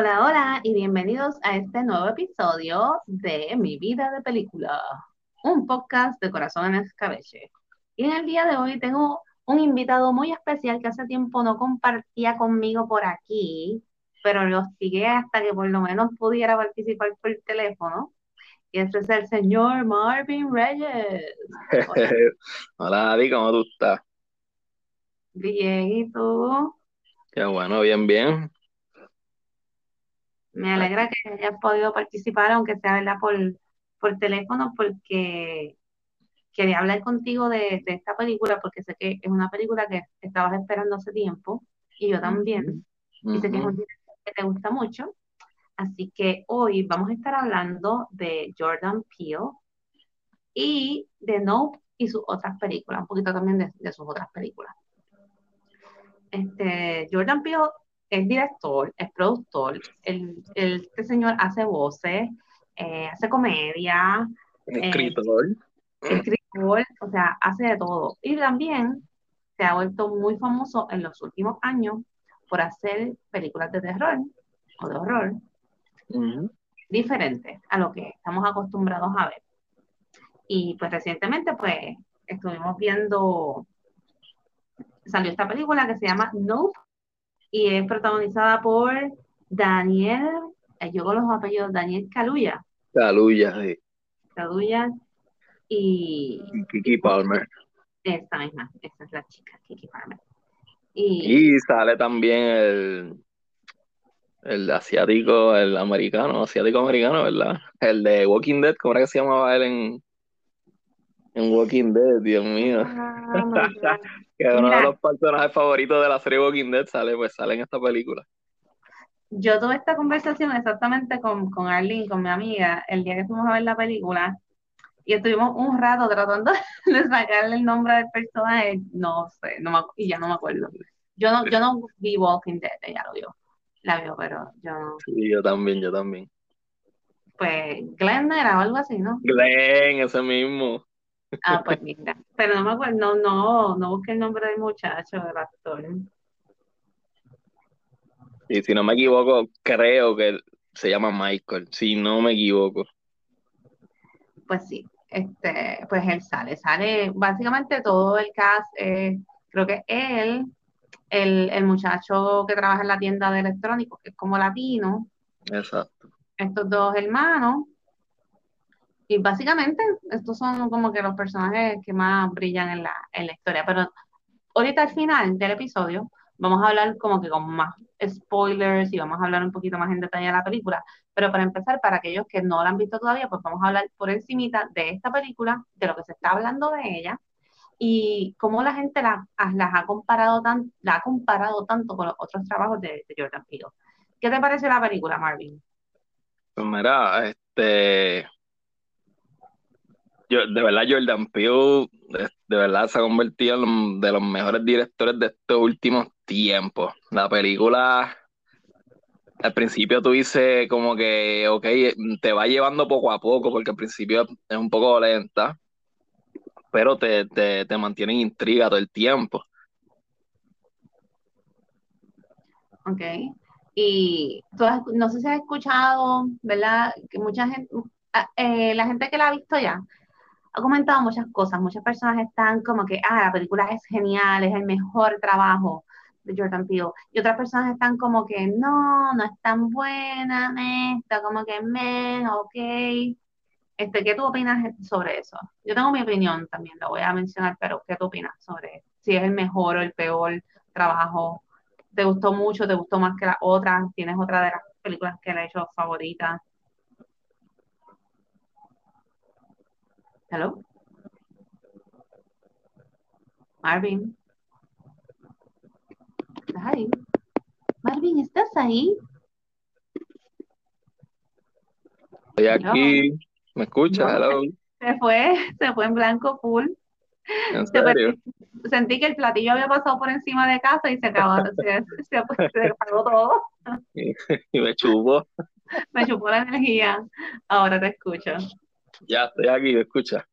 Hola, hola y bienvenidos a este nuevo episodio de Mi vida de película, un podcast de corazón en escabeche. Y en el día de hoy tengo un invitado muy especial que hace tiempo no compartía conmigo por aquí, pero lo hostigué hasta que por lo menos pudiera participar por teléfono. Y ese es el señor Marvin Reyes. Hola, Hola Adi, ¿cómo tú estás? Bien, ¿y tú? Qué bueno, bien, bien. Me alegra que hayas podido participar, aunque sea ¿verdad? Por, por teléfono, porque quería hablar contigo de, esta película, porque sé que es una película que estabas esperando hace tiempo, y yo también, y sé que es un director que te gusta mucho. Así que hoy vamos a estar hablando de Jordan Peele y de Nope y sus otras películas, un poquito también de, sus otras películas. Este, Jordan Peele es director, es productor, el, este señor hace voces, eh, hace comedia, eh, escritor. escritor, o sea, hace de todo. Y también se ha vuelto muy famoso en los últimos años por hacer películas de terror o de horror diferentes a lo que estamos acostumbrados a ver. Y pues recientemente pues estuvimos viendo, salió esta película que se llama Nope y es protagonizada por Daniel, eh, yo con los apellidos, Daniel Caluya. Caluya, sí. Caluya y... Kiki Palmer. Esta misma, esa es la chica, Kiki Palmer. Y, sale también el, el asiático, el americano, asiático americano, ¿verdad? El de Walking Dead, ¿cómo era que se llamaba él en, en Walking Dead? Dios mío. Ah, que uno de los personajes favoritos de la serie Walking Dead sale, pues sale en esta película. Yo tuve esta conversación exactamente con, con Arlene, con mi amiga, el día que fuimos a ver la película, y estuvimos un rato tratando de sacarle el nombre del personaje, no sé, no me, y ya no me acuerdo. Yo no, yo no vi Walking Dead, ella lo vio, la vio, pero yo no. Sí, yo también, yo también. Pues Glenn era o algo así, ¿no? Glenn, ese mismo. Ah, pues mira. Pero no me acuerdo, no, no, no busqué el nombre del muchacho, del actor. Y si no me equivoco, creo que se llama Michael, si no me equivoco. Pues sí, este, pues él sale, sale básicamente todo el cast, eh, creo que él, el, el muchacho que trabaja en la tienda de electrónicos, que es como latino. Exacto. Estos dos hermanos, y básicamente, estos son como que los personajes que más brillan en la, en la historia. Pero ahorita al final del episodio vamos a hablar como que con más spoilers y vamos a hablar un poquito más en detalle de la película. Pero para empezar, para aquellos que no la han visto todavía, pues vamos a hablar por encimita de esta película, de lo que se está hablando de ella y cómo la gente la, las ha comparado tan, la ha comparado tanto con los otros trabajos de, de Jordan Peele. ¿Qué te parece la película, Marvin? Pues mira, este yo, de verdad, Jordan Peele, de, verdad, se ha convertido en de los mejores directores de estos últimos tiempos. La película, al principio tú dices como que, ok, te va llevando poco a poco, porque al principio es un poco lenta, pero te, te, te mantiene en intriga todo el tiempo. Ok. Y tú no sé si has escuchado, ¿verdad? Que mucha gente, ah, eh, la gente que la ha visto ya, ha comentado muchas cosas. Muchas personas están como que, ah, la película es genial, es el mejor trabajo de Jordan Peele. Y otras personas están como que, no, no es tan buena, me, como que, me, ok. Este, ¿Qué tú opinas sobre eso? Yo tengo mi opinión también, lo voy a mencionar, pero ¿qué tú opinas sobre si es el mejor o el peor trabajo? ¿Te gustó mucho? ¿Te gustó más que la otra? ¿Tienes otra de las películas que le he hecho favorita? Hello? Marvin. ¿Estás ahí? Marvin, ¿estás ahí? Estoy aquí. ¿Me escuchas? Hello. Se fue, se fue en blanco full. ¿En serio? Sentí que el platillo había pasado por encima de casa y se acabó, se, se, se todo. Y me chupó. Me chupó la energía. Ahora te escucho. Ya estoy aquí, ¿me escuchas?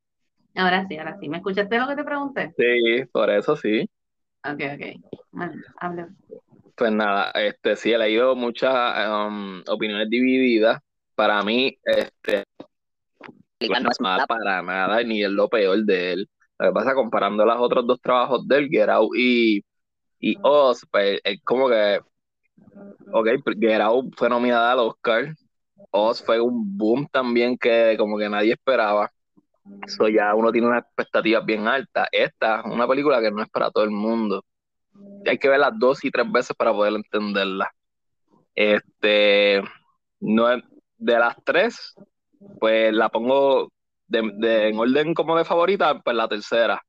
Ahora sí, ahora sí. ¿Me escuchaste lo que te pregunté? Sí, por eso sí. Ok, ok. Bueno, habla. Pues nada, este sí he leído muchas um, opiniones divididas. Para mí, este no es mala para nada, ni es lo peor de él. Lo que pasa, comparando los otros dos trabajos de él, Get Out y, y Oz, pues es como que, ok, Get Out fue nominada al Oscar, Oz fue un boom también que como que nadie esperaba. Eso ya uno tiene unas expectativas bien altas. Esta es una película que no es para todo el mundo. Hay que verla dos y tres veces para poder entenderla. Este, no es, de las tres, pues la pongo de, en orden como de favorita, pues la tercera.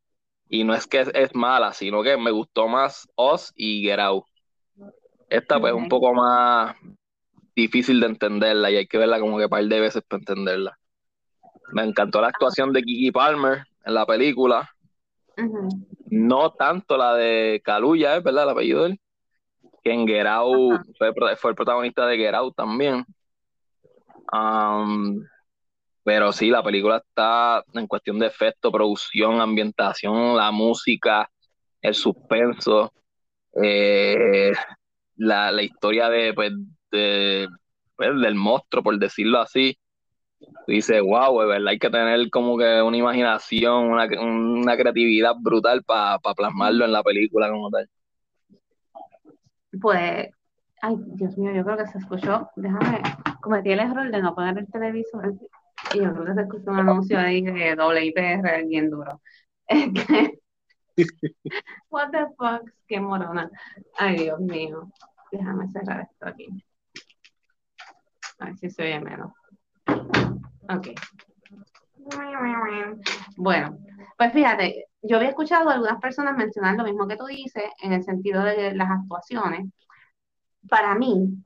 Y no es que es, mala, sino que me gustó más Oz y Get Out. Esta pues es un poco más difícil de entenderla y hay que verla como que par de veces para entenderla. Me encantó la actuación de Kiki Palmer en la película. No tanto la de Kaluya, es verdad, el apellido de él. Que en Get fue, fue, el protagonista de Get también. Um, pero sí, la película está en cuestión de efecto, producción, ambientación, la música, el suspenso, eh, la, historia de, pues, de, pues, del monstruo, por decirlo así. Dice, wow, es verdad, hay que tener como que una imaginación, una, creatividad brutal para plasmarlo en la película como tal. Pues, ay, Dios mío, yo creo que se escuchó. Déjame, cometí el error de no poner el televisor y yo creo que se escuchó un anuncio ahí de WIPR bien duro. What the fuck, qué morona. Ay, Dios mío. Déjame cerrar esto aquí. Si se oye menos. Ok. Bueno, pues fíjate, yo había escuchado algunas personas mencionar lo mismo que tú dices en el sentido de las actuaciones. Para mí,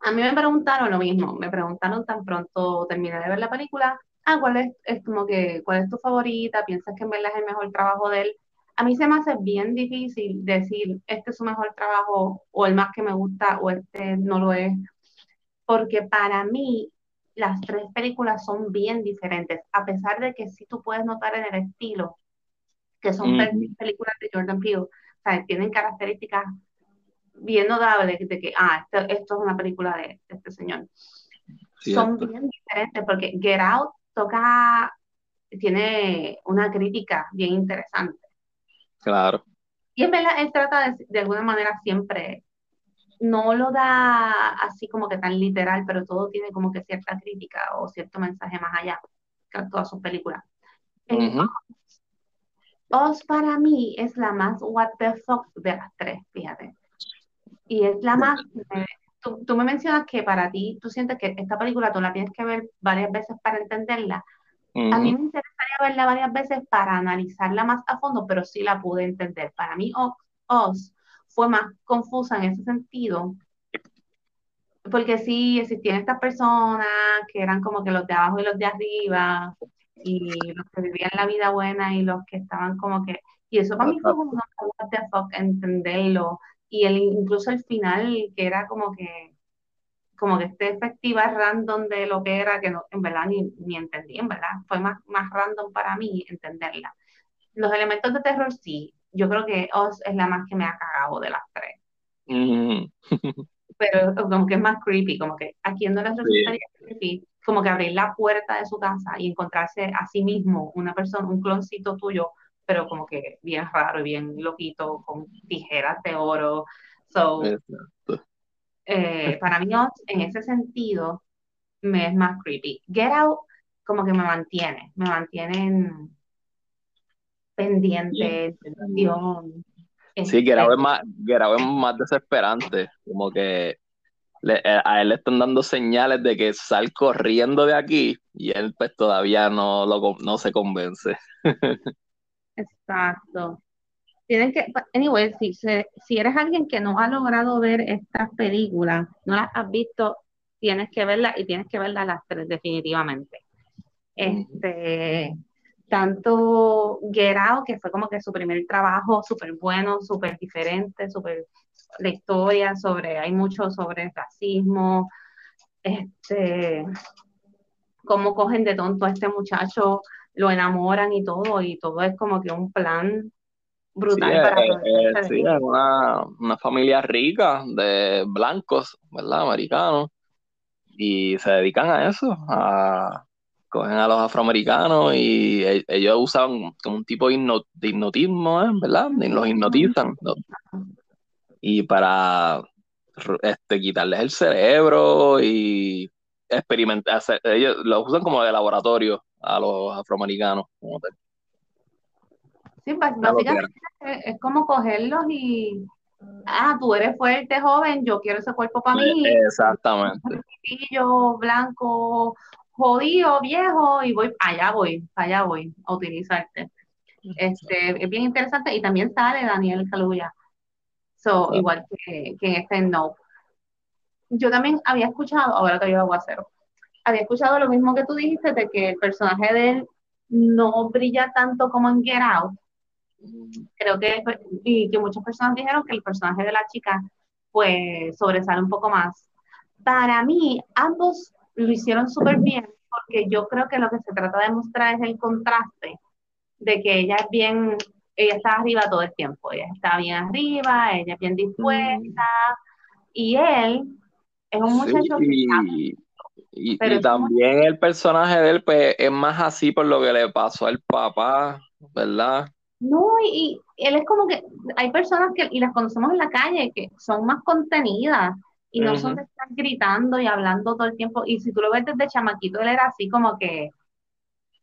a mí me preguntaron lo mismo, me preguntaron tan pronto terminé de ver la película, ah, ¿cuál es, es como que, cuál es tu favorita? ¿Piensas que en verdad es el mejor trabajo de él? A mí se me hace bien difícil decir, este es su mejor trabajo, o el más que me gusta, o este no lo es, porque para mí las tres películas son bien diferentes, a pesar de que sí tú puedes notar en el estilo que son películas de Jordan Peele, o sea, tienen características bien notable de, que, ah, esto, es una película de, este señor. Son bien diferentes porque Get Out toca, tiene una crítica bien interesante. Claro. Y en verdad él trata de, alguna manera siempre, no lo da así como que tan literal, pero todo tiene como que cierta crítica o cierto mensaje más allá que todas sus películas. Oz para mí es la más what the fuck de las tres, fíjate. Y es la más, tú, me mencionas que para ti, tú sientes que esta película tú la tienes que ver varias veces para entenderla. A mí me interesaría verla varias veces para analizarla más a fondo, pero sí la pude entender. Para mí, Oz fue más confusa en ese sentido, porque sí existían estas personas que eran como que los de abajo y los de arriba, y los que vivían la vida buena y los que estaban como que, y eso para mí fue como una entenderlo, y el, incluso el final, que era como que como que este efectiva random de lo que era, que no, en verdad ni, ni entendí, en verdad, fue más, más random para mí entenderla. Los elementos de terror sí, yo creo que Oz es la más que me ha cagado de las tres. Mm. Pero como que es más creepy, como que a quien no les resultaría creepy, como que abrir la puerta de su casa y encontrarse a sí mismo una persona, un cloncito tuyo pero como que bien raro y bien loquito, con tijeras de oro. So, eh, para mí, en ese sentido, me es más creepy. Get Out, como que me mantiene, me mantiene pendiente, tensión. Sí, Get Out, es más, Out es más desesperante, como que eh, a él le están dando señales de que sal corriendo de aquí y él pues todavía no, lo, no se convence. Exacto. Tienes que, anyway, si, si eres alguien que no ha logrado ver estas películas, no las has visto, tienes que verlas y tienes que verlas las tres definitivamente. Este, tanto Get que fue como que su primer trabajo súper bueno, súper diferente, súper la historia sobre, hay mucho sobre racismo, este, cómo cogen de tonto a este muchacho lo enamoran y todo, y todo es como que un plan brutal Sí, para eh, eh, sí, una, una familia rica de blancos, ¿verdad? Americanos, y se dedican a eso, a cogen a los afroamericanos y e- ellos usan como un tipo de, hipno- de hipnotismo, ¿eh? ¿verdad? Los hipnotizan, ¿no? Y para este, quitarles el cerebro y experimentar, hacer- ellos los usan como de laboratorio a los afroamericanos, como tal. Sí, básicamente es, como cogerlos y, ah, tú eres fuerte, joven, yo quiero ese cuerpo para mí, Exactamente. yo blanco, jodido, viejo, y voy, allá voy, allá voy a utilizarte. Este, es bien interesante y también sale Daniel Kaluuya, so, igual que, que en este No. Yo también había escuchado, ahora que yo aguacero, había escuchado lo mismo que tú dijiste de que el personaje de él no brilla tanto como en Get Out. Creo que, y que muchas personas dijeron que el personaje de la chica, pues, sobresale un poco más. Para mí, ambos lo hicieron súper bien, porque yo creo que lo que se trata de mostrar es el contraste de que ella es bien, ella está arriba todo el tiempo, ella está bien arriba, ella es bien dispuesta, y él es un Sí, muchacho que está, y, también el personaje de él, pues, es más así por lo que le pasó al papá, ¿verdad? No, y, y él es como que hay personas que, y las conocemos en la calle, que son más contenidas y no son Ujú. de estar gritando y hablando todo el tiempo. Y si tú lo ves desde chamaquito, él era así como que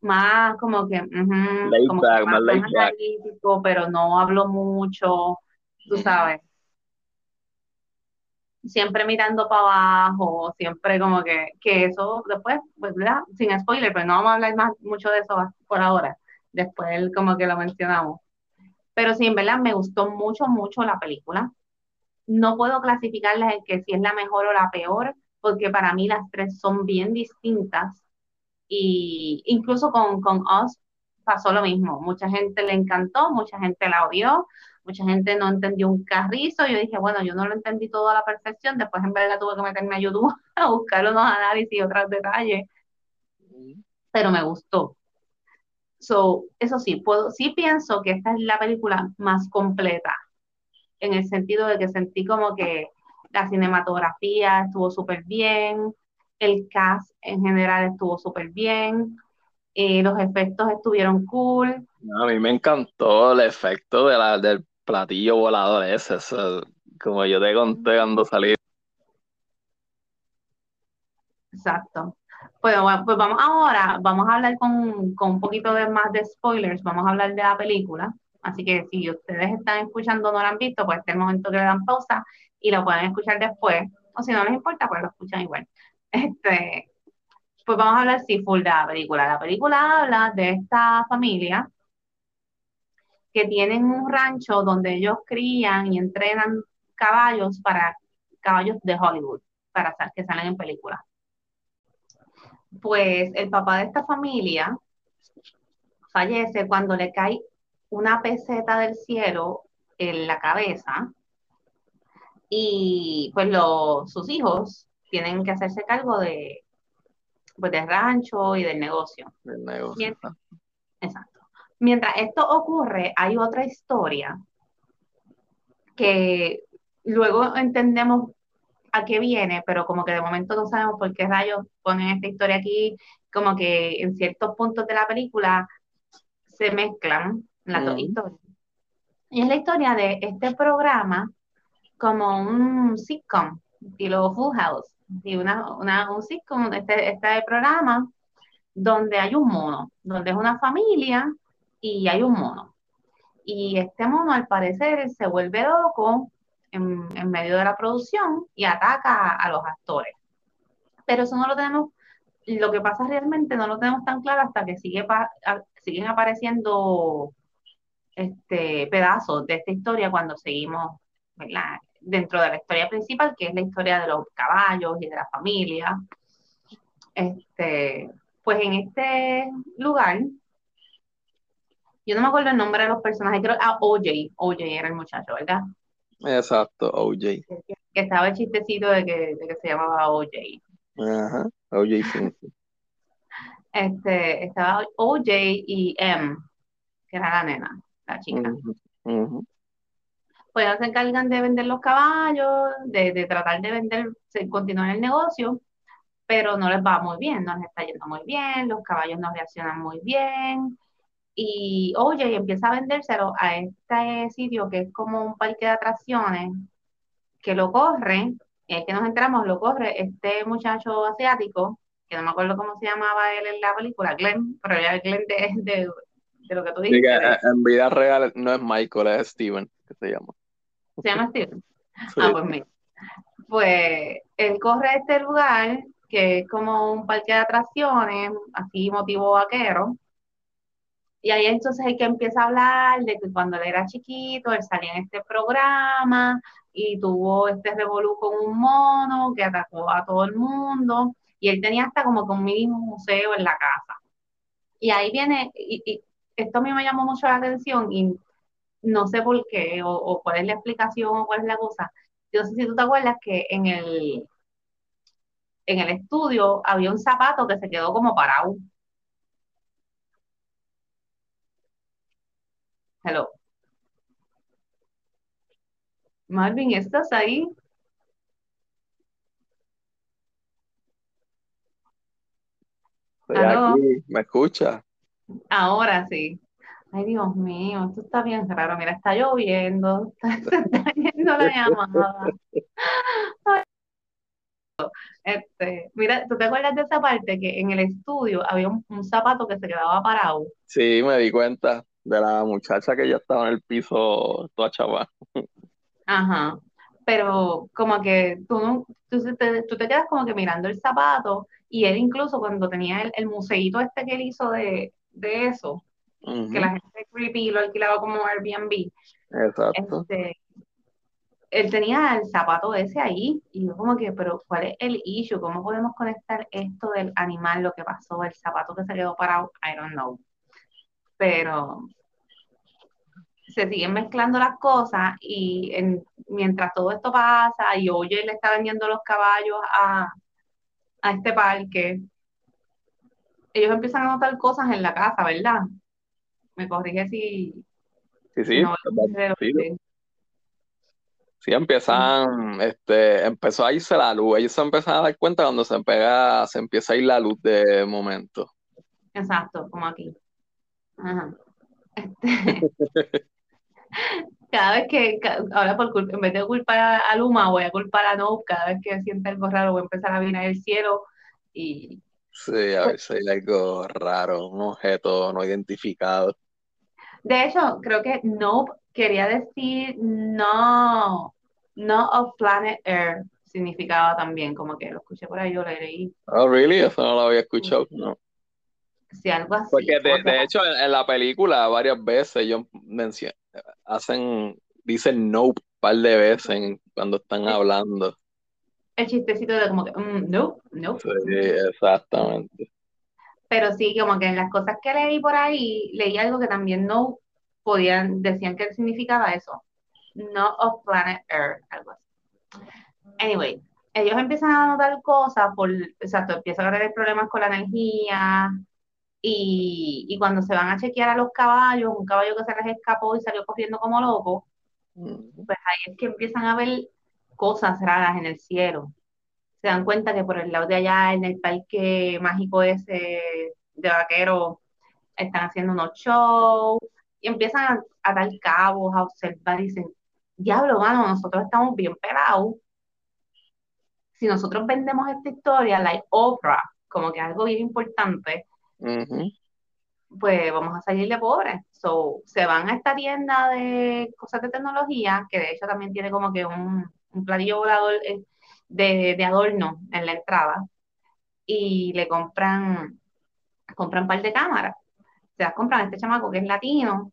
más, como que, Laid como back, más más, laid más back. analítico, pero no habló mucho, tú sabes. Siempre mirando para abajo, siempre como que, que eso después, pues, ¿verdad? Sin spoiler, pero no vamos a hablar más mucho de eso por ahora. Después como que lo mencionamos. Pero sí, en verdad me gustó mucho, mucho la película. No puedo clasificarlas en que si es la mejor o la peor, porque para mí las tres son bien distintas. Y incluso con, con Us pasó lo mismo. Mucha gente le encantó, mucha gente la odió, mucha gente no entendió un carrizo. Yo dije, bueno, yo no lo entendí todo a la perfección. Después en verdad tuve que meterme a YouTube a buscar unos análisis y otros detalles, pero me gustó. So, eso sí, puedo, sí pienso que esta es la película más completa, en el sentido de que sentí como que la cinematografía estuvo súper bien, el cast en general estuvo súper bien, eh, los efectos estuvieron cool, A mí me encantó el efecto de la, del platillo volador ese, eso, como yo te conté cuando salí. exacto. Pues, bueno, pues vamos ahora, vamos a hablar con, con un poquito de más de spoilers, vamos a hablar de la película, así que si ustedes están escuchando no la han visto, pues este es el momento que le dan pausa y lo pueden escuchar después, o si no les importa, pues lo escuchan igual. Este, pues vamos a hablar sí full de la película. La película habla de esta familia que tienen un rancho donde ellos crían y entrenan caballos para caballos de Hollywood, para que salen en películas. Pues el papá de esta familia fallece cuando le cae una peseta del cielo en la cabeza y pues los, sus hijos tienen que hacerse cargo de, pues, del rancho y del negocio. El negocio. Mientras, exacto. Mientras esto ocurre, hay otra historia que luego entendemos a qué viene, pero como que de momento no sabemos por qué rayos ponen esta historia aquí, como que en ciertos puntos de la película se mezclan Mm. historias. Y es la historia de este programa como un sitcom, estilo Full House, y una, una, un sitcom, este, este programa donde hay un mono, donde es una familia y hay un mono. Y este mono al parecer se vuelve loco en, en medio de la producción y ataca a, a los actores. Pero eso no lo tenemos, lo que pasa realmente no lo tenemos tan claro hasta que sigue pa, siguen apareciendo este, pedazos de esta historia cuando seguimos ¿verdad? dentro de la historia principal, que es la historia de los caballos y de la familia. Este, pues en este lugar, yo no me acuerdo el nombre de los personajes, creo, ah, OJ, OJ era el muchacho, ¿verdad? Exacto, OJ. Que, que estaba el chistecito de que, de que se llamaba OJ. Ajá, OJ Simpson. Este, estaba OJ y M, que era la nena, la chica. Pues ellos se encargan de vender los caballos, de, de tratar de vender, continuar el negocio, pero no les va muy bien, no les está yendo muy bien, los caballos no reaccionan muy bien. Y oye, y empieza a vendérselo a este sitio que es como un parque de atracciones, que lo corre, y es que nos enteramos, lo corre este muchacho asiático, que no me acuerdo cómo se llamaba él en la película, Glenn, pero era el Glenn de, de, de lo que tú dijiste, que, en vida real no es Michael, es Steven, que se llama. se llama Steven. Sí. Ah, pues mira. Pues él corre a este lugar que es como un parque de atracciones, así motivo vaquero. Y ahí entonces hay que empieza a hablar de que cuando él era chiquito, él salía en este programa y tuvo este revolú con un mono que atacó a todo el mundo. Y él tenía hasta como que un mini museo en la casa. Y ahí viene, y, y esto a mí me llamó mucho la atención y no sé por qué, o, o cuál es la explicación, o cuál es la cosa. Yo no sé si tú te acuerdas que en el, en el estudio había un zapato que se quedó como parado. Hello. Marvin, ¿estás ahí? Estoy aquí, ¿me escucha? Ahora sí. Ay, Dios mío, esto está bien raro. Mira, está lloviendo, se está yendo la llamada. Ay, Este, mira, ¿tú te acuerdas de esa parte que en el estudio había un, un zapato que se quedaba parado? Sí, me di cuenta de la muchacha que ya estaba en el piso toda chava. Ajá. Pero como que tú, no, tú, se te, tú te quedas como que mirando el zapato y él incluso cuando tenía el, el museíto este que él hizo de, de eso, que la gente creepy lo alquilaba como Airbnb, Exacto. este, él tenía el zapato ese ahí y yo como que, pero ¿cuál es el issue? ¿Cómo podemos conectar esto del animal, lo que pasó, el zapato que se quedó parado? I don't know. Pero se siguen mezclando las cosas y en- mientras todo esto pasa y Oye le está vendiendo los caballos a, a este parque, ellos empiezan a notar cosas en la casa, ¿verdad? Me corrige si, Sí, sí, no ¿verdad? sí, empiezan, este, empezó a irse la luz, ellos se empiezan a dar cuenta cuando se pega, se empieza a ir la luz de momento. Exacto, como aquí. Ajá. Este, cada vez que, ahora por culpa, en vez de culpar a, Luma, voy a culpar a Nope, cada vez que sienta algo raro voy a empezar a mirar el cielo y Sí, a ver si hay algo raro, un objeto no identificado. de hecho creo que Nope quería decir no, no of planet Earth significaba también, como que lo escuché por ahí, yo lo leí, Oh, really? Eso no lo había escuchado, no. si algo así. Porque de, o sea, de hecho en, en la película varias veces ellos hacen, dicen no un par de veces cuando están hablando. El chistecito de como que, mm, nope, nope. Sí, exactamente. Pero sí, como que en las cosas que leí por ahí, leí algo que también no podían, decían que significaba eso. No of planet Earth, algo así. Anyway, ellos empiezan a notar cosas por, exacto, empiezan a tener problemas con la energía y, y cuando se van a chequear a los caballos, un caballo que se les escapó y salió corriendo como loco, pues ahí es que empiezan a ver cosas raras en el cielo. Se dan cuenta que por el lado de allá, en el parque mágico ese de vaquero, están haciendo unos shows y empiezan a, a dar cabos, a observar y dicen, diablo, mano, nosotros estamos bien pelados. Si nosotros vendemos esta historia, like Oprah, como que algo bien importante, pues vamos a salir de pobres. So, se van a esta tienda de cosas de tecnología, que de hecho también tiene como que un, un platillo volador eh, de, de adorno en la entrada, y le compran, compran un par de cámaras. Se las compran a este chamaco que es latino,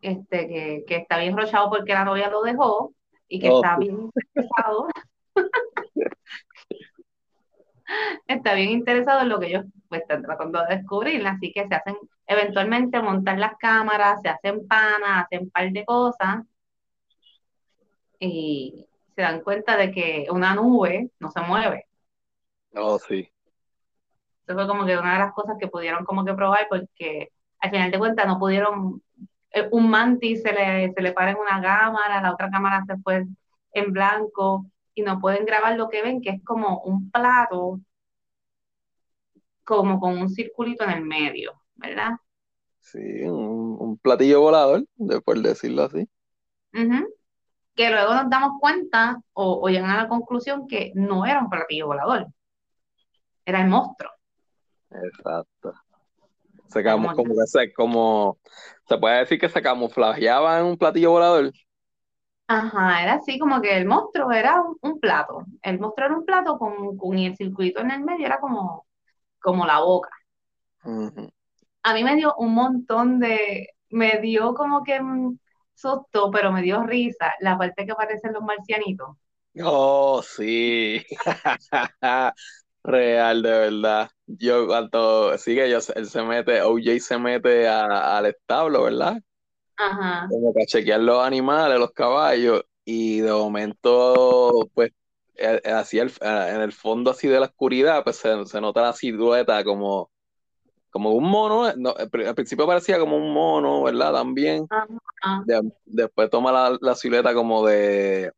este, que, que está bien rochado porque la novia lo dejó y que Oh, está bien interesado, está bien interesado en lo que ellos pues, están tratando de descubrir, así que se hacen eventualmente montar las cámaras, se hacen panas, hacen un par de cosas y se dan cuenta de que una nube no se mueve. Oh, sí. Eso fue como que una de las cosas que pudieron como que probar porque al final de cuentas no pudieron eh, un mantis se le, se le para en una cámara, la otra cámara se fue en blanco y no pueden grabar lo que ven, que es como un plato, como con un circulito en el medio, ¿verdad? Sí, un, platillo volador, después decirlo así. Que luego nos damos cuenta o, o llegan a la conclusión que no era un platillo volador, era el monstruo. Exacto. Se como se, como, se puede decir que se camuflajeaba en un platillo volador. Ajá, era así como que el monstruo era un, plato. El monstruo era un plato con, con, el circuito en el medio, era como, como la boca. A mí me dio un montón de, me dio como que susto, pero me dio risa la parte que aparecen los marcianitos. Oh, sí. Real, de verdad. Yo cuando sigue, yo, él se mete, OJ se mete al establo, ¿verdad? Ajá. Como para chequear los animales, los caballos, y de momento, pues, eh, eh, así el, eh, en el fondo así de la oscuridad, pues se, nota la silueta como, como un mono, al principio parecía como un mono, ¿verdad? También. después toma la, la silueta como de,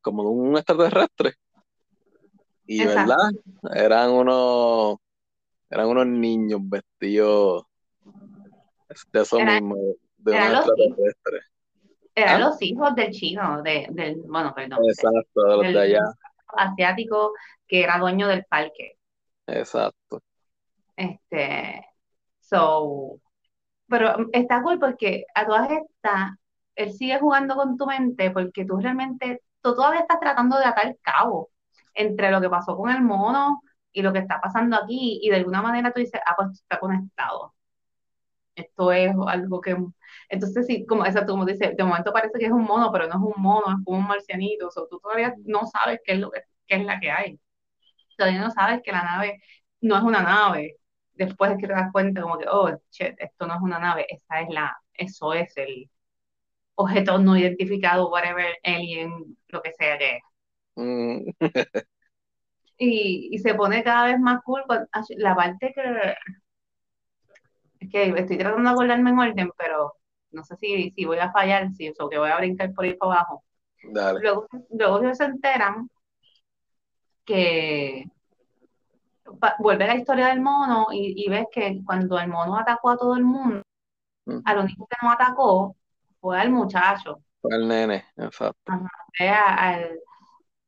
como de un extraterrestre. Y verdad, eran unos, eran unos niños vestidos de eso mismo, de eran los Eran ¿Ah? los hijos del chino, de, del, bueno, perdón. Exacto, de los de allá. Asiático que era dueño del parque. Exacto. Este, so, pero está cool porque a todas estas, él sigue jugando con tu mente porque tú realmente, tú todavía estás tratando de atar cabo entre lo que pasó con el mono y lo que está pasando aquí, y de alguna manera tú dices, ah, pues está conectado. Esto es algo que... Entonces, sí, como, exacto, como dice, de momento parece que es un mono, pero no es un mono, es como un marcianito, o tú todavía no sabes qué es, lo que, qué es la que hay. Todavía no sabes que la nave no es una nave. Después es que te das cuenta como que, oh, shit, esto no es una nave, esa es la, eso es el objeto no identificado, whatever, alien, lo que sea que es. Mm. y, se pone cada vez más cool. La parte que. Es que estoy tratando de acordarme en orden, pero no sé si, si voy a fallar, si eso que voy a brincar por ahí para abajo. Luego, luego se enteran que vuelve la historia del mono y, ves que cuando el mono atacó a todo el mundo, mm. al único que no atacó fue al muchacho. Fue al nene, exacto. al,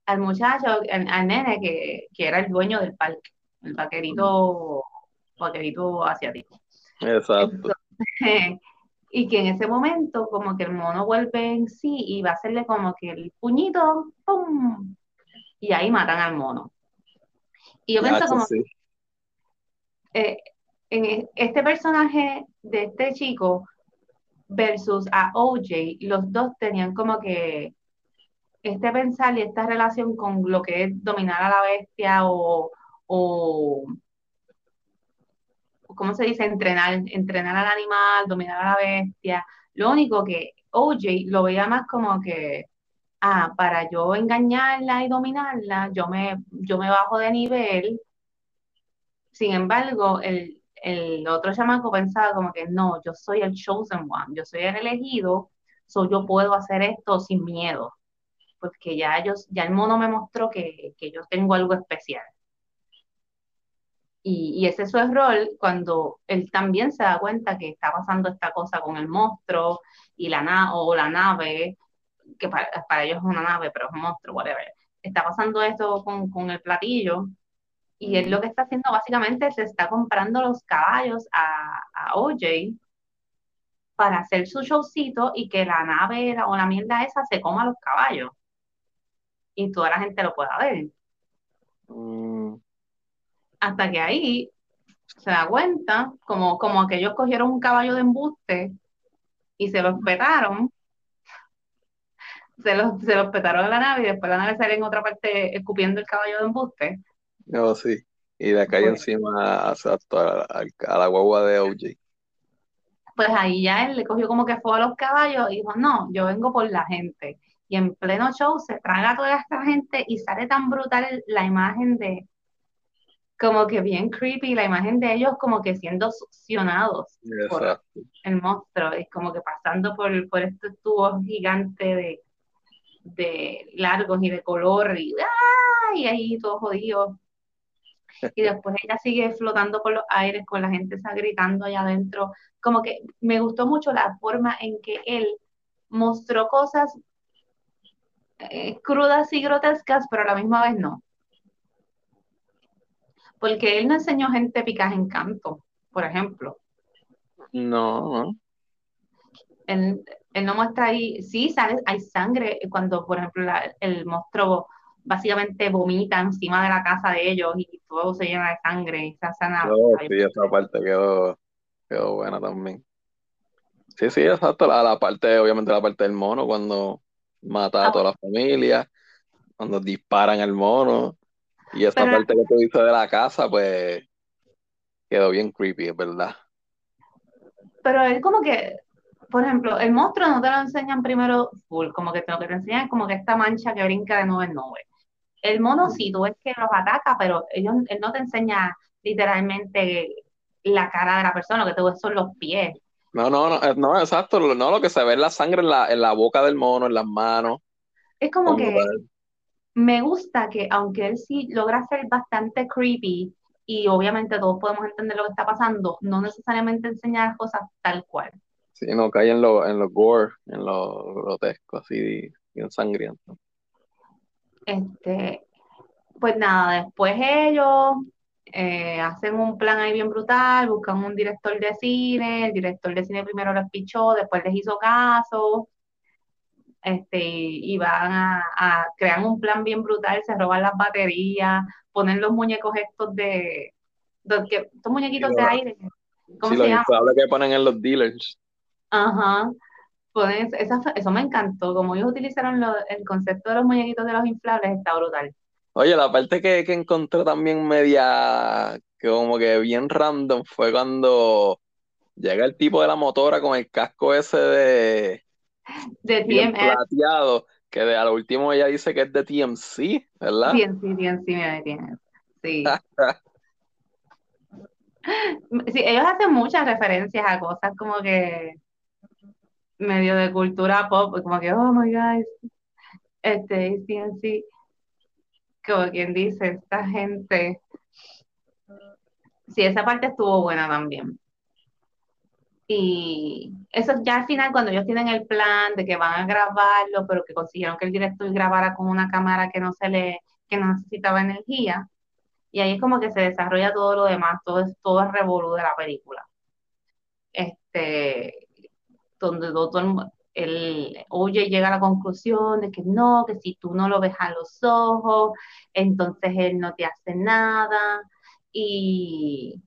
al muchacho, al, nene que, era el dueño del parque, el vaquerito, vaquerito asiático. Exacto. y que en ese momento como que el mono vuelve en sí y va a hacerle como que el puñito, ¡pum! Y ahí matan al mono. Y yo pienso como eh, en e, este personaje de este chico versus a OJ, los dos tenían como que este pensar y esta relación con lo que es dominar a la bestia o, o ¿cómo se dice? Entrenar, entrenar al animal, dominar a la bestia. Lo único que OJ lo veía más como que, ah, para yo engañarla y dominarla, yo me, yo me bajo de nivel. Sin embargo, el, el otro chamaco pensaba como que no, yo soy el chosen one, yo soy el elegido, so yo puedo hacer esto sin miedo porque ya ellos, ya el mono me mostró que, yo tengo algo especial. Y, ese es su error cuando él también se da cuenta que está pasando esta cosa con el monstruo y la na o la nave, que para, ellos es una nave, pero es un monstruo, whatever. Está pasando esto con, el platillo y él lo que está haciendo básicamente es está comprando los caballos a, a OJ para hacer su showcito y que la nave o la mierda esa se coma los caballos y toda la gente lo pueda ver. Mm. Hasta que ahí se da cuenta, como, como aquellos cogieron un caballo de embuste y se lo espetaron, se los, se los petaron a la nave y después la nave sale en otra parte escupiendo el caballo de embuste. No, sí. Y de acá encima a, a, la guagua de OJ. Pues ahí ya él le cogió como que fue a los caballos y dijo, no, yo vengo por la gente y en pleno show se traga a toda esta gente y sale tan brutal la imagen de como que bien creepy la imagen de ellos como que siendo succionados por el monstruo, es como que pasando por, por estos tubos gigantes de, de largos y de color y, y ahí todo jodido. Y después ella sigue flotando por los aires con la gente está gritando allá adentro. Como que me gustó mucho la forma en que él mostró cosas eh, crudas y grotescas, pero a la misma vez no porque él no enseñó gente picas en canto, por ejemplo. No. Él, no muestra ahí, sí, sale, hay sangre cuando, por ejemplo, el monstruo básicamente vomita encima de la casa de ellos y todo se llena de sangre y se hace nada. sí, esa parte quedó, quedó buena también. Sí, sí, exacto. La, la parte, obviamente, la parte del mono, cuando mata a ah, toda la familia, cuando disparan al mono. Y esa parte que tú dices de la casa, pues quedó bien creepy, es verdad. Pero es como que, por ejemplo, el monstruo no te lo enseñan primero full, como que lo que te enseñan es como que esta mancha que brinca de nube en nube. El mono sí, tú ves que los ataca, pero ellos, él no te enseña literalmente la cara de la persona, lo que te ves son los pies. No, no, no, eh, no, exacto, no, lo que se ve es la sangre en la, en la boca del mono, en las manos. Es como, que me gusta que aunque él sí logra ser bastante creepy y obviamente todos podemos entender lo que está pasando, no necesariamente enseñar cosas tal cual. Sí, no cae en lo, en los gore, en lo grotesco, así bien sangriento. Este, pues nada, después ellos eh, hacen un plan ahí bien brutal, buscan un director de cine, el director de cine primero los pichó, después les hizo caso, este, y van a, crear un plan bien brutal, se roban las baterías, ponen los muñecos estos de, que, estos muñequitos de aire. ¿Cómo se llama? que ponen en los dealers. Ajá. Ponen, eso me encantó, como ellos utilizaron el concepto de los muñequitos de los inflables, está brutal. Oye, la parte que, que encontré también media, que como que bien random, fue cuando llega el tipo de la motora con el casco ese de, de TMC. que de, a lo último ella dice que es de TMC, ¿verdad? TMC, TMC, me TMC. Sí. sí, ellos hacen muchas referencias a cosas como que medio de cultura pop, como que, oh my God, este, TMC, como quien dice, esta gente. Sí, esa parte estuvo buena también. Y eso ya al final, cuando ellos tienen el plan de que van a grabarlo, pero que consiguieron que el director grabara con una cámara que no se le, que no necesitaba energía, y ahí es como que se desarrolla todo lo demás, todo es, todo es revolú de la película. Este, donde todo el, oye llega a la conclusión de que no, que si tú no lo ves a los ojos, entonces él no te hace nada. Y,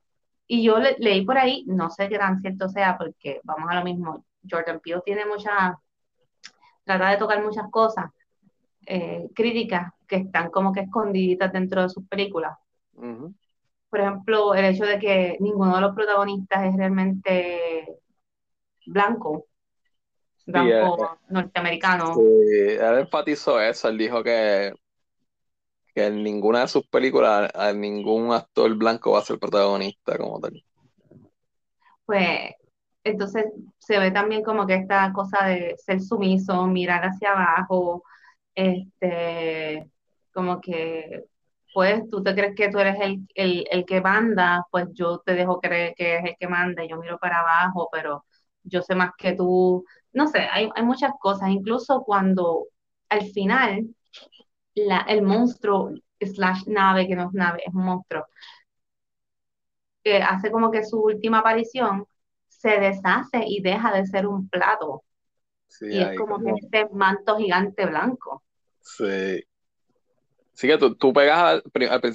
y yo leí por ahí, no sé qué tan cierto sea, porque vamos a lo mismo, Jordan Peele tiene mucha, trata de tocar muchas cosas, eh, críticas que están como que escondiditas dentro de sus películas. Por ejemplo, el hecho de que ninguno de los protagonistas es realmente blanco, blanco eh, norteamericano. Sí, él enfatizó eso, él dijo que que en ninguna de sus películas a ningún actor blanco va a ser protagonista como tal. Pues entonces se ve también como que esta cosa de ser sumiso, mirar hacia abajo, este, como que pues tú te crees que tú eres el, el, que manda, pues yo te dejo creer que es el que manda, y yo miro para abajo, pero yo sé más que tú. No sé, hay, hay muchas cosas, incluso cuando al final la, el monstruo slash nave, que no es nave, es un monstruo, que hace como que su última aparición, se deshace y deja de ser un plato. y es como, que este manto gigante blanco. Sí. Sí que tú, tú pegas,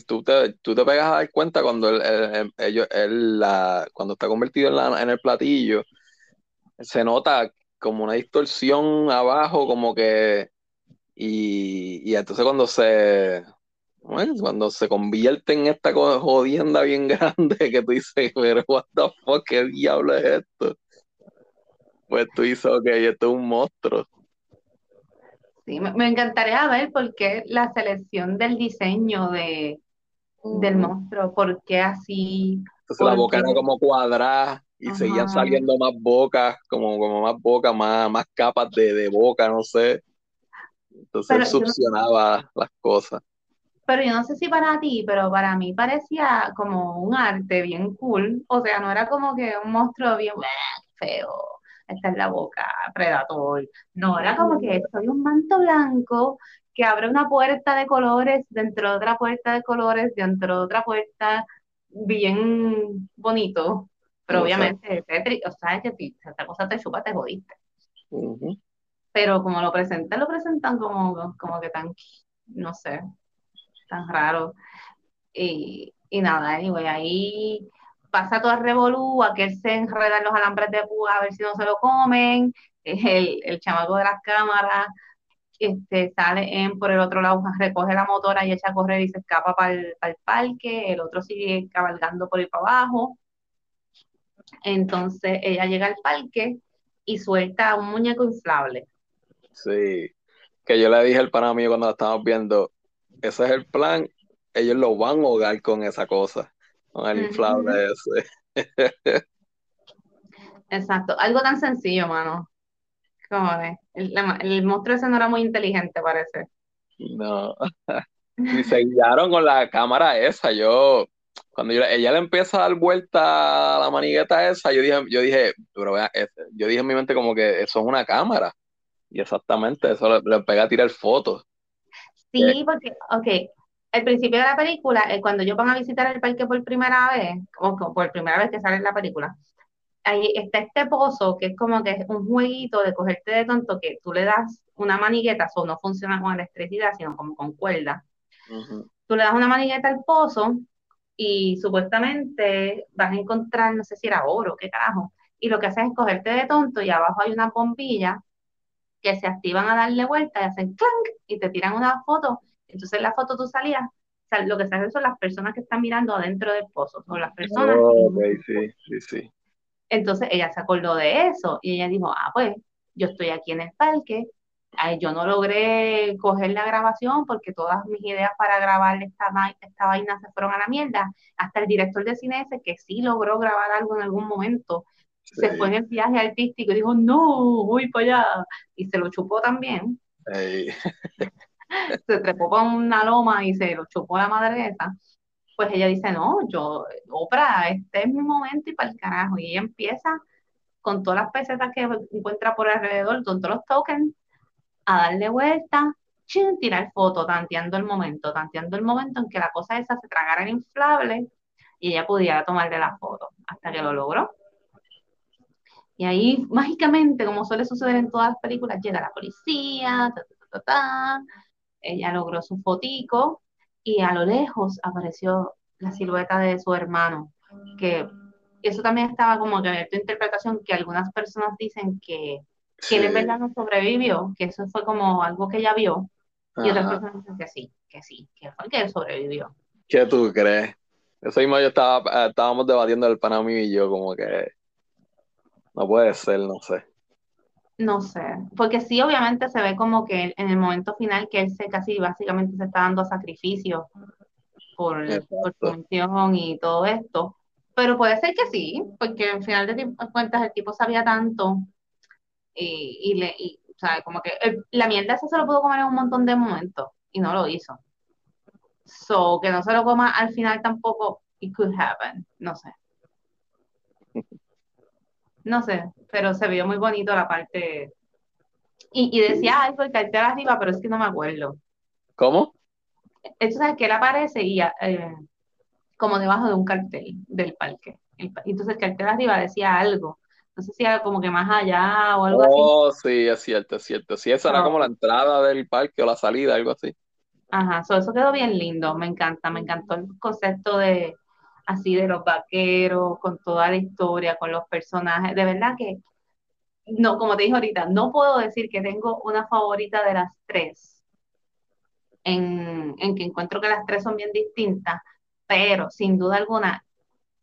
tú te, tú te pegas a dar cuenta cuando la, cuando está convertido en, la, en el platillo, se nota como una distorsión abajo, como que y, entonces cuando se cuando se convierte en esta jodienda bien grande que tú dices, pero what the fuck, ¿qué diablo es esto? Pues tú dices, ok, esto es un monstruo. Sí, me, encantaría ver por qué la selección del diseño de, del monstruo, ¿por qué así? Entonces la ¿Por boca era como cuadrada y seguían saliendo más bocas, como, como más bocas, más, más capas de, de boca, no sé. Entonces él Pero yo, succionaba las cosas. pero yo no sé si para ti, pero para mí parecía como un arte bien cool. O sea, no era como que un monstruo bien "Buah, qué feo, está en la boca, predator. No, era como que soy un manto blanco que abre una puerta de colores dentro de otra puerta de colores, dentro de otra puerta, bien bonito. Pero obviamente, Tetris, o sea, que si esta cosa te chupa, te jodiste. Pero como lo presentan, lo presentan como, como que tan, no sé, tan raro. Y, y nada, anyway, ahí pasa todo el revolú, aquel se enreda en los alambres de púa a ver si no se lo comen, el, el chamaco de las cámaras este, sale en por el otro lado, recoge la motora y echa a correr y se escapa para el, el parque, el otro sigue cabalgando por ahí para abajo, entonces ella llega al parque y suelta un muñeco inflable. Sí. Que yo le dije al pana mío cuando estábamos viendo, ese es el plan, ellos lo van a ahogar con esa cosa, con el inflable ese. Exacto, algo tan sencillo, mano. De, el, el monstruo ese no era muy inteligente, parece. No. Y se guiaron con la cámara esa. Yo, cuando yo- ella le empieza a dar vuelta a la manigueta esa, yo dije, yo dije, pero vea, yo dije en mi mente como que eso es una cámara. Y exactamente, eso le, le pega a tirar fotos. Sí, porque, ok, al principio de la película, eh, cuando ellos van a visitar el parque por primera vez, o por primera vez que sale en la película, ahí está este pozo que es como que es un jueguito de cogerte de tonto que tú le das una manigueta, o no funciona con electricidad, sino como con cuerda. Ujú. Tú le das una manigueta al pozo y supuestamente vas a encontrar, no sé si era oro, qué carajo, y lo que haces es cogerte de tonto y abajo hay una bombilla que se activan a darle vuelta y hacen clank y te tiran una foto. Entonces en la foto tú salías, o sea, lo que sale son las personas que están mirando adentro del pozo, son las personas. Oh, ok, y- sí, sí, sí. Entonces ella se acordó de eso y ella dijo, ah, pues yo estoy aquí en el parque, yo no logré coger la grabación porque todas mis ideas para grabar esta, esta vaina se fueron a la mierda. Hasta el director de cine ese, que sí logró grabar algo en algún momento, se fue en el viaje artístico y dijo, no, voy para allá. Y se lo chupó también. Se trepó para una loma y se lo chupó la madre esa. Pues ella dice, no, yo, Oprah, este es mi momento y para el carajo. Y ella empieza con todas las pesetas que encuentra por alrededor, con todos los tokens, a darle vuelta, chin, tirar foto, tanteando el momento, tanteando el momento en que la cosa esa se tragara el inflable y ella pudiera tomarle la foto, hasta que lo logró. Y ahí, mágicamente, como suele suceder en todas las películas, llega la policía, ella logró su fotico y a lo lejos apareció la silueta de su hermano, que eso también estaba como que tu interpretación, que algunas personas dicen que, que él en verdad no sobrevivió, que eso fue como algo que ella vio, y otras Ajá. personas dicen que sí, que sí, que fue que él sobrevivió. ¿Qué tú crees? Eso mismo yo estaba, eh, estábamos debatiendo el pana mío y yo, como que no puede ser, no sé. No sé, porque sí, obviamente se ve como que en el momento final que él se casi básicamente se está dando sacrificio por, por su misión y todo esto, pero puede ser que sí, porque al final de cuentas el tipo sabía tanto y, y le, y, o sea, como que el- la mierda esa se lo pudo comer en un montón de momentos y no lo hizo. So, que no se lo coma al final tampoco, it could happen, no sé. No sé, pero se vio muy bonito la parte. Y, y decía algo el cartel arriba, pero es que no me acuerdo. ¿Cómo? Eso es que él aparece y eh, como debajo de un cartel del parque. El entonces el cartel arriba decía algo. No sé si era como que más allá o algo así. Oh, sí, es cierto, es cierto. Sí, esa era como la entrada del parque o la salida, algo así. ajá, so, eso quedó bien lindo, me encanta, me encantó el concepto de así de los vaqueros, con toda la historia, con los personajes. De verdad que, no, como te dije ahorita, no puedo decir que tengo una favorita de las tres, en, en que encuentro que las tres son bien distintas, pero sin duda alguna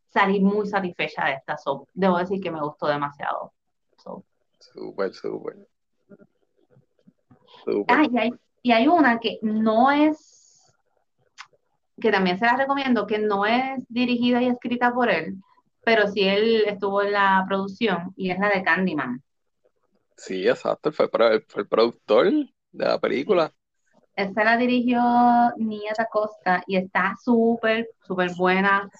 salí muy satisfecha de esta. So, debo decir que me gustó demasiado. So, Súper, súper, ah, súper. y hay, y hay una que no es que también se la recomiendo, que no es dirigida y escrita por él, pero sí él estuvo en la producción, y es la de Candyman. Sí, exacto, fue, fue el productor de la película. Esta la dirigió Nia Costa y está súper, súper buena.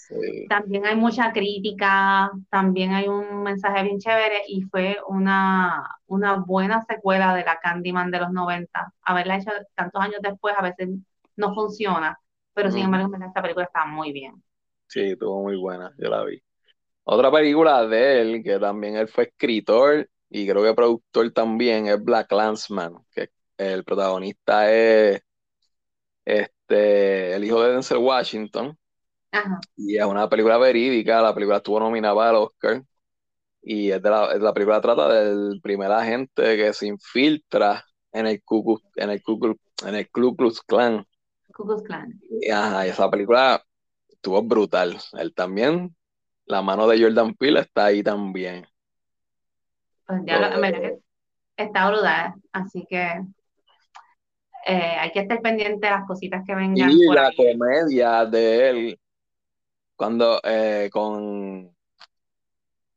También hay mucha crítica, también hay un mensaje bien chévere y fue una, una buena secuela de la Candyman de los 90. Haberla hecho tantos años después a veces no funciona, pero sin embargo esta película está muy bien. Sí, estuvo muy buena, yo la vi. Otra película de él, que también él fue escritor y creo que productor también, es Black Landsman, que el protagonista es este, el hijo de Denzel Washington. Y es una película verídica, la película estuvo nominada al Oscar. Y es de la, película trata del primer agente que se infiltra en el Ku en el en el Ku Klux Klan. Y, esa película estuvo brutal. Él también, la mano de Jordan Peele está ahí también. Pues ya lo, está brutal, así que eh, hay que estar pendiente de las cositas que vengan. Y la comedia de él, cuando eh, con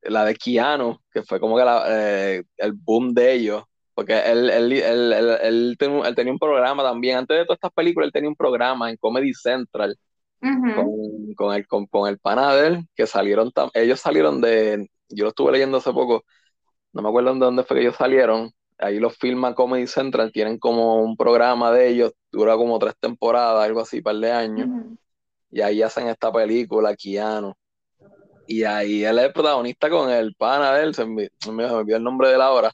la de Keanu, que fue como que eh, el boom de ellos, porque él, él, él, él, tenía un programa también, antes de todas estas películas, él tenía un programa en Comedy Central con, con, el, con, con el pana que salieron, ellos salieron de, yo lo estuve leyendo hace poco, no me acuerdo de dónde fue que ellos salieron, ahí los filma Comedy Central, tienen como un programa de ellos, dura como tres temporadas, algo así, par de años, y ahí hacen esta película, Keanu, y ahí él es el protagonista con el pana de él, se me, olvidó el nombre de la hora,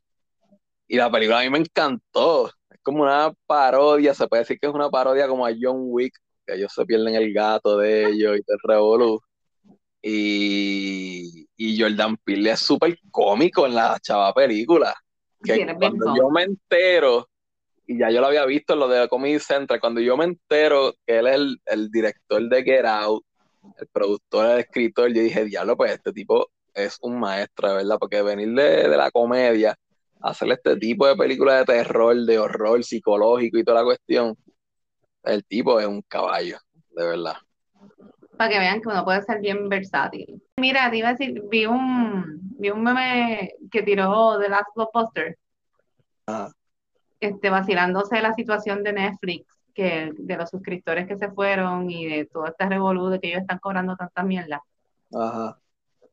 y la película a mí me encantó, es como una parodia, se puede decir que es una parodia como a John Wick, que ellos se pierden el gato de ellos y te revolú. Y, y Jordan Peele es súper cómico en la chava película cuando yo me entero, y ya yo lo había visto en lo de Comedy Central, cuando yo me entero que él es el, director de Get Out, el productor, el escritor, yo dije, diablo, pues este tipo es un maestro, ¿verdad? Porque venir de, la comedia, hacer este tipo de películas de terror, de horror psicológico y toda la cuestión, el tipo es un caballo, de verdad. Para que vean que uno puede ser bien versátil. Mira, te iba a decir, vi un, vi un meme que tiró The Last Blockbuster. Ah. Este, vacilándose la situación de Netflix, que de los suscriptores que se fueron y de todo este revolú de que ellos están cobrando tanta mierda. Ajá.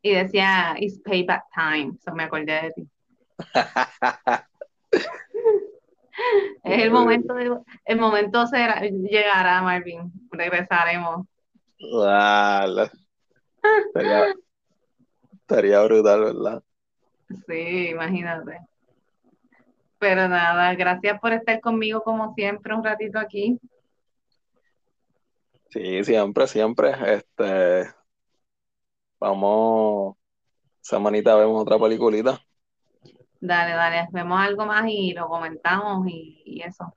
Y decía, it's payback time. So me acordé de ti. es el momento de, el momento será, llegará, Marvin. Regresaremos. Estaría brutal, ¿verdad? Sí, imagínate. Pero nada, gracias por estar conmigo como siempre un ratito aquí. Sí, siempre, siempre. Este, vamos, semanita vemos otra peliculita. Dale, dale, vemos algo más y lo comentamos y, y eso.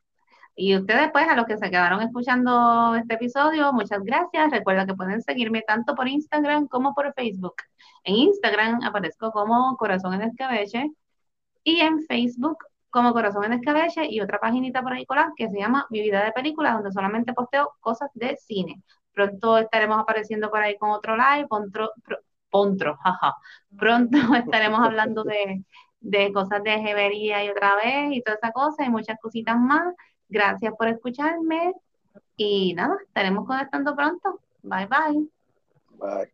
Y ustedes, pues, a los que se quedaron escuchando este episodio, muchas gracias. Recuerda que pueden seguirme tanto por Instagram como por Facebook. En Instagram aparezco como Corazón en Escabeche y en Facebook como Corazón en Escabeche y otra paginita por ahí que se llama Mi Vida de Película, donde solamente posteo cosas de cine. Pronto estaremos apareciendo por ahí con otro live, pontro, pontro, jaja. Pronto estaremos hablando de, de cosas de jevería y otra vez y toda esa cosa y muchas cositas más. Gracias por escucharme y nada, estaremos conectando pronto. Bye bye. Bye.